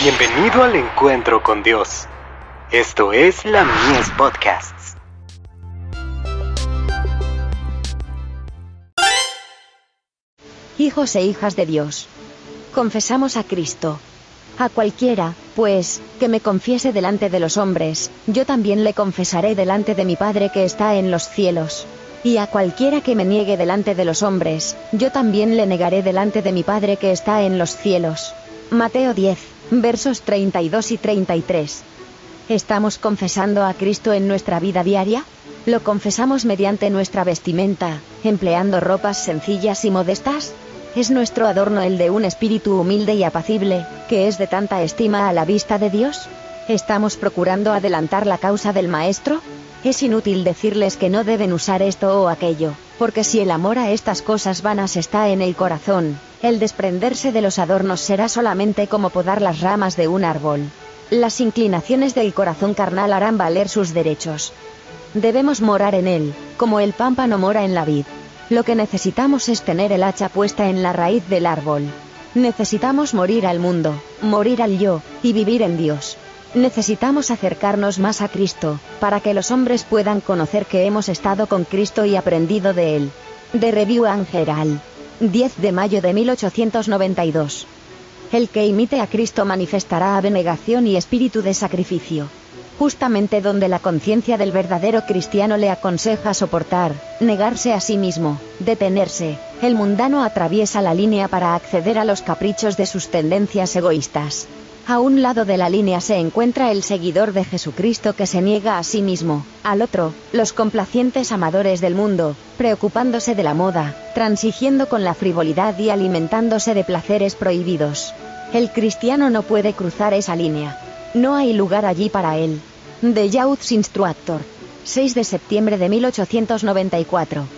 Bienvenido al encuentro con Dios. Esto es la Mies Podcasts. Hijos e hijas de Dios. Confesamos a Cristo. A cualquiera, pues, que me confiese delante de los hombres, yo también le confesaré delante de mi Padre que está en los cielos. Y a cualquiera que me niegue delante de los hombres, yo también le negaré delante de mi Padre que está en los cielos. Mateo 10, versos 32 y 33. ¿Estamos confesando a Cristo en nuestra vida diaria? ¿Lo confesamos mediante nuestra vestimenta, empleando ropas sencillas y modestas? ¿Es nuestro adorno el de un espíritu humilde y apacible, que es de tanta estima a la vista de Dios? ¿Estamos procurando adelantar la causa del Maestro? Es inútil decirles que no deben usar esto o aquello, porque si el amor a estas cosas vanas está en el corazón, el desprenderse de los adornos será solamente como podar las ramas de un árbol. Las inclinaciones del corazón carnal harán valer sus derechos. Debemos morar en él, como el pámpano mora en la vid. Lo que necesitamos es tener el hacha puesta en la raíz del árbol. Necesitamos morir al mundo, morir al yo, y vivir en Dios. Necesitamos acercarnos más a Cristo, para que los hombres puedan conocer que hemos estado con Cristo y aprendido de Él. De Review Angeral. 10 de mayo de 1892. El que imite a Cristo manifestará abnegación y espíritu de sacrificio. Justamente donde la conciencia del verdadero cristiano le aconseja soportar, negarse a sí mismo, detenerse, el mundano atraviesa la línea para acceder a los caprichos de sus tendencias egoístas. A un lado de la línea se encuentra el seguidor de Jesucristo que se niega a sí mismo, al otro, los complacientes amadores del mundo, preocupándose de la moda, transigiendo con la frivolidad y alimentándose de placeres prohibidos. El cristiano no puede cruzar esa línea. No hay lugar allí para él. The Youth Instructor. 6 de septiembre de 1894.